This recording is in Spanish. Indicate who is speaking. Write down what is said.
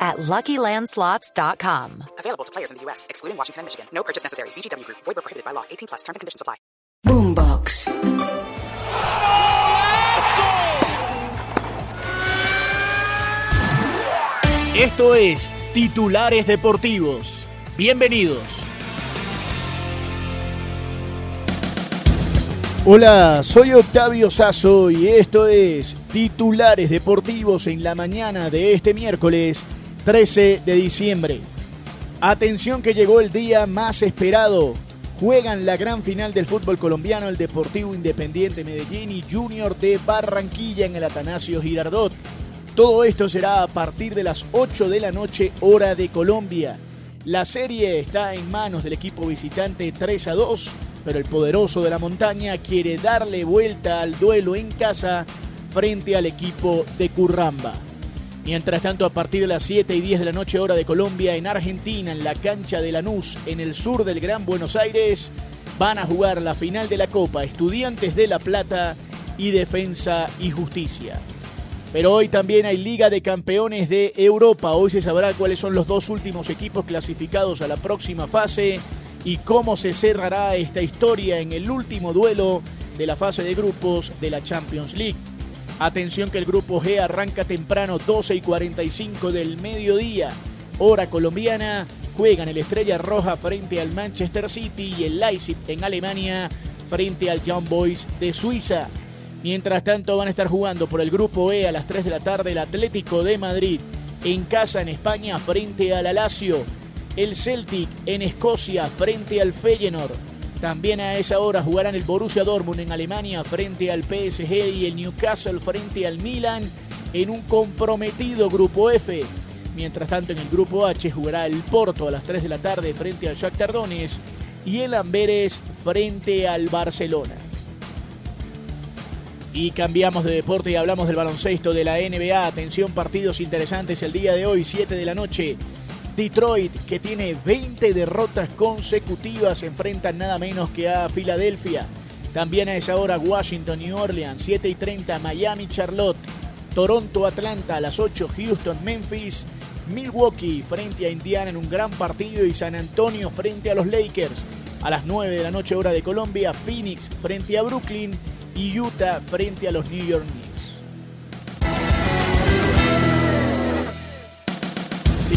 Speaker 1: at LuckyLandSlots.com.
Speaker 2: Available to players in the U.S., excluding Washington and Michigan. No purchase necessary. VGW Group. Void where prohibited by law. 18 plus. Terms and conditions apply.
Speaker 3: Boombox.
Speaker 4: Esto es Titulares Deportivos. Bienvenidos. Hola, soy Octavio Sazo y esto es Titulares Deportivos en la mañana de este miércoles 13 de diciembre. Atención que llegó el día más esperado. Juegan la gran final del fútbol colombiano el Deportivo Independiente Medellín y Junior de Barranquilla en el Atanasio Girardot. Todo esto será a partir de las 8 de la noche hora de Colombia. La serie está en manos del equipo visitante 3 a 2, pero el poderoso de la montaña quiere darle vuelta al duelo en casa frente al equipo de Curramba. Mientras tanto, a partir de las 7 y 10 de la noche hora de Colombia, en Argentina, en la cancha de Lanús, en el sur del Gran Buenos Aires, van a jugar la final de la Copa Estudiantes de La Plata y Defensa y Justicia. Pero hoy también hay Liga de Campeones de Europa. Hoy se sabrá cuáles son los dos últimos equipos clasificados a la próxima fase y cómo se cerrará esta historia en el último duelo de la fase de grupos de la Champions League. Atención que el grupo G arranca temprano 12 y 45 del mediodía. Hora colombiana. Juegan el Estrella Roja frente al Manchester City y el Leipzig en Alemania frente al Young Boys de Suiza. Mientras tanto van a estar jugando por el grupo E a las 3 de la tarde el Atlético de Madrid en casa en España frente al Alacio. El Celtic en Escocia frente al Feyenoord. También a esa hora jugarán el Borussia Dortmund en Alemania frente al PSG y el Newcastle frente al Milan en un comprometido grupo F. Mientras tanto en el grupo H jugará el Porto a las 3 de la tarde frente al Shakhtar Donetsk y el Amberes frente al Barcelona. Y cambiamos de deporte y hablamos del baloncesto de la NBA. Atención, partidos interesantes el día de hoy, 7 de la noche. Detroit, que tiene 20 derrotas consecutivas, enfrenta nada menos que a Filadelfia. También a esa hora Washington, New Orleans, 7 y 30, Miami, Charlotte, Toronto, Atlanta, a las 8, Houston, Memphis, Milwaukee frente a Indiana en un gran partido y San Antonio frente a los Lakers. A las 9 de la noche hora de Colombia, Phoenix frente a Brooklyn y Utah frente a los New York